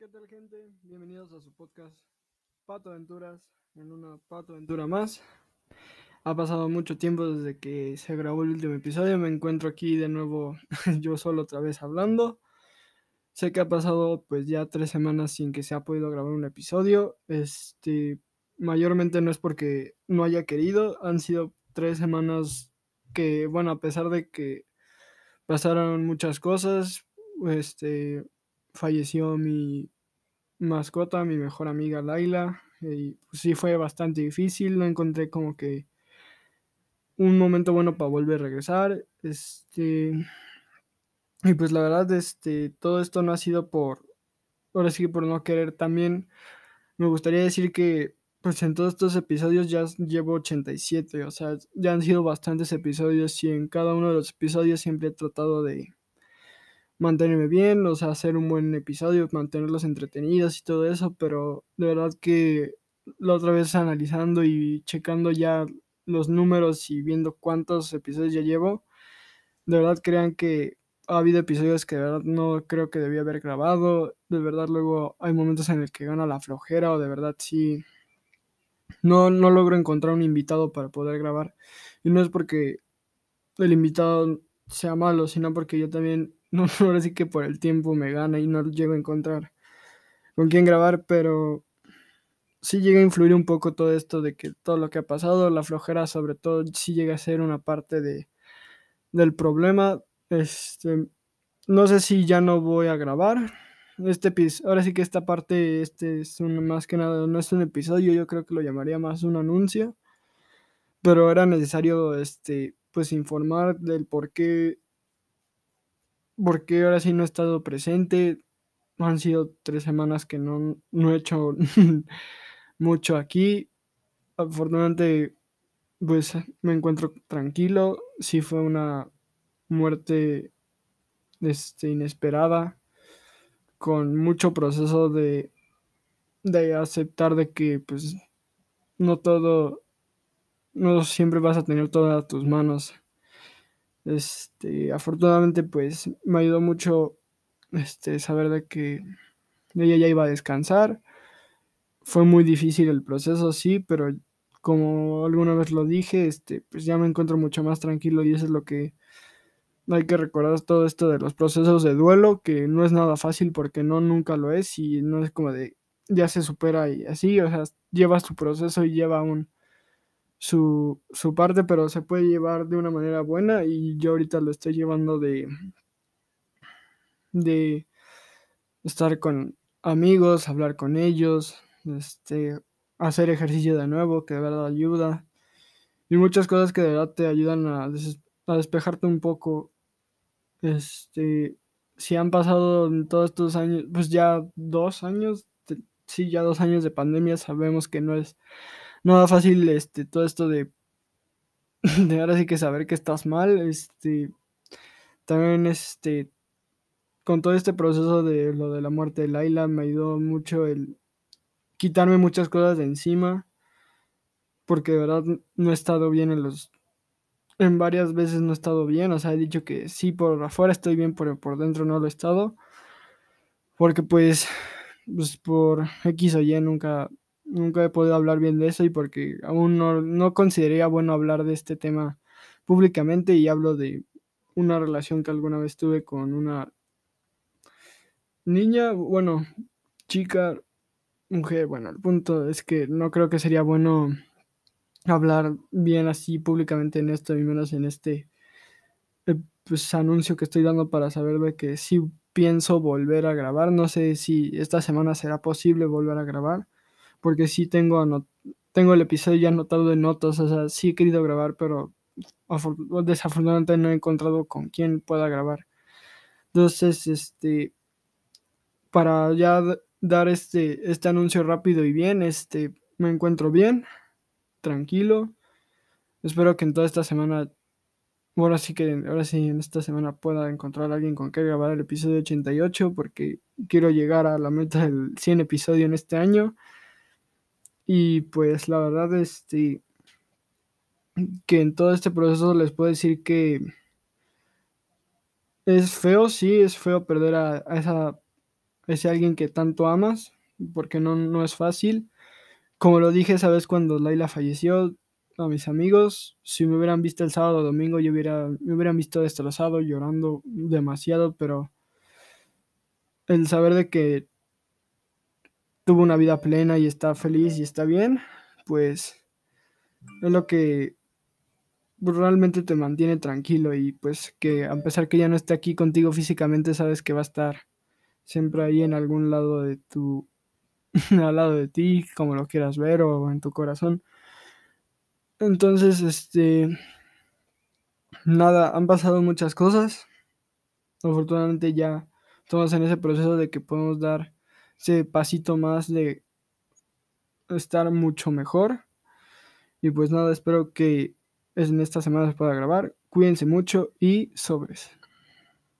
¿Qué tal gente? Bienvenidos a su podcast Pato Aventuras, en una Pato Aventura más. Ha pasado mucho tiempo desde que se grabó el último episodio, me encuentro aquí de nuevo yo solo otra vez hablando. Sé que ha pasado pues ya tres semanas sin que se ha podido grabar un episodio. Este, mayormente no es porque no haya querido, han sido tres semanas que, bueno, a pesar de que pasaron muchas cosas, este, falleció mi mascota, mi mejor amiga Laila, y pues, sí fue bastante difícil, no encontré como que un momento bueno para volver a regresar, este, y pues la verdad, este, todo esto no ha sido por, ahora sí por no querer también, me gustaría decir que pues en todos estos episodios ya llevo 87, o sea, ya han sido bastantes episodios y en cada uno de los episodios siempre he tratado de mantenerme bien, o sea, hacer un buen episodio, mantenerlos entretenidos y todo eso, pero de verdad que la otra vez analizando y checando ya los números y viendo cuántos episodios ya llevo, de verdad crean que ha habido episodios que de verdad no creo que debía haber grabado, de verdad luego hay momentos en el que gana la flojera o de verdad sí no, no logro encontrar un invitado para poder grabar. Y no es porque el invitado sea malo, sino porque yo también, no, ahora sí que por el tiempo me gana y no llego a encontrar con quién grabar, pero sí llega a influir un poco todo esto de que todo lo que ha pasado, la flojera sobre todo, sí llega a ser una parte de, del problema. Este, no sé si ya no voy a grabar, este ahora sí que esta parte, este es un, más que nada, no es un episodio, yo creo que lo llamaría más un anuncio, pero era necesario, este, pues informar del por qué, por qué ahora sí no he estado presente, han sido tres semanas que no, no he hecho mucho aquí, afortunadamente, pues me encuentro tranquilo, sí fue una muerte, este, inesperada, con mucho proceso de, de aceptar de que pues no todo, no siempre vas a tener todo a tus manos. Este, afortunadamente pues me ayudó mucho este, saber de que ella ya iba a descansar. Fue muy difícil el proceso, sí, pero como alguna vez lo dije, este, pues ya me encuentro mucho más tranquilo y eso es lo que hay que recordar todo esto de los procesos de duelo, que no es nada fácil porque no nunca lo es y no es como de ya se supera y así, o sea, lleva su proceso y lleva un su, su parte, pero se puede llevar de una manera buena y yo ahorita lo estoy llevando de de estar con amigos, hablar con ellos, este hacer ejercicio de nuevo, que de verdad ayuda. Y muchas cosas que de verdad te ayudan a, a despejarte un poco. Este, si han pasado todos estos años, pues ya dos años, sí, ya dos años de pandemia, sabemos que no es nada fácil, este, todo esto de, de ahora sí que saber que estás mal, este, también, este, con todo este proceso de lo de la muerte de Laila, me ayudó mucho el quitarme muchas cosas de encima, porque de verdad no he estado bien en los en varias veces no he estado bien, o sea, he dicho que sí por afuera estoy bien, pero por dentro no lo he estado, porque pues, pues por X o Y nunca, nunca he podido hablar bien de eso y porque aún no, no consideraría bueno hablar de este tema públicamente y hablo de una relación que alguna vez tuve con una niña, bueno, chica, mujer, bueno, el punto es que no creo que sería bueno hablar bien así públicamente en esto y menos en este eh, pues, anuncio que estoy dando para saber de que sí pienso volver a grabar. No sé si esta semana será posible volver a grabar, porque sí tengo, tengo el episodio ya anotado de notas, o sea, sí he querido grabar, pero desafortunadamente no he encontrado con quién pueda grabar. Entonces, este, para ya dar este, este anuncio rápido y bien, este, me encuentro bien tranquilo. Espero que en toda esta semana, ahora sí que, ahora sí, en esta semana pueda encontrar a alguien con que grabar el episodio 88 porque quiero llegar a la meta del 100 episodio en este año. Y pues la verdad, este, que en todo este proceso les puedo decir que es feo, sí, es feo perder a, esa ese alguien que tanto amas, porque no, no es fácil. Como lo dije, sabes, cuando Laila falleció, a mis amigos, si me hubieran visto el sábado o domingo, yo hubiera, me hubieran visto destrozado, llorando demasiado, pero el saber de que tuvo una vida plena y está feliz y está bien, pues es lo que realmente te mantiene tranquilo y pues que a pesar que ya no esté aquí contigo físicamente, sabes que va a estar siempre ahí en algún lado de tu, al lado de ti, como lo quieras ver o en tu corazón. Entonces, este, nada, han pasado muchas cosas. Afortunadamente ya estamos en ese proceso de que podemos dar ese pasito más de estar mucho mejor. Y pues nada, espero que en esta semana se pueda grabar. Cuídense mucho y sobres.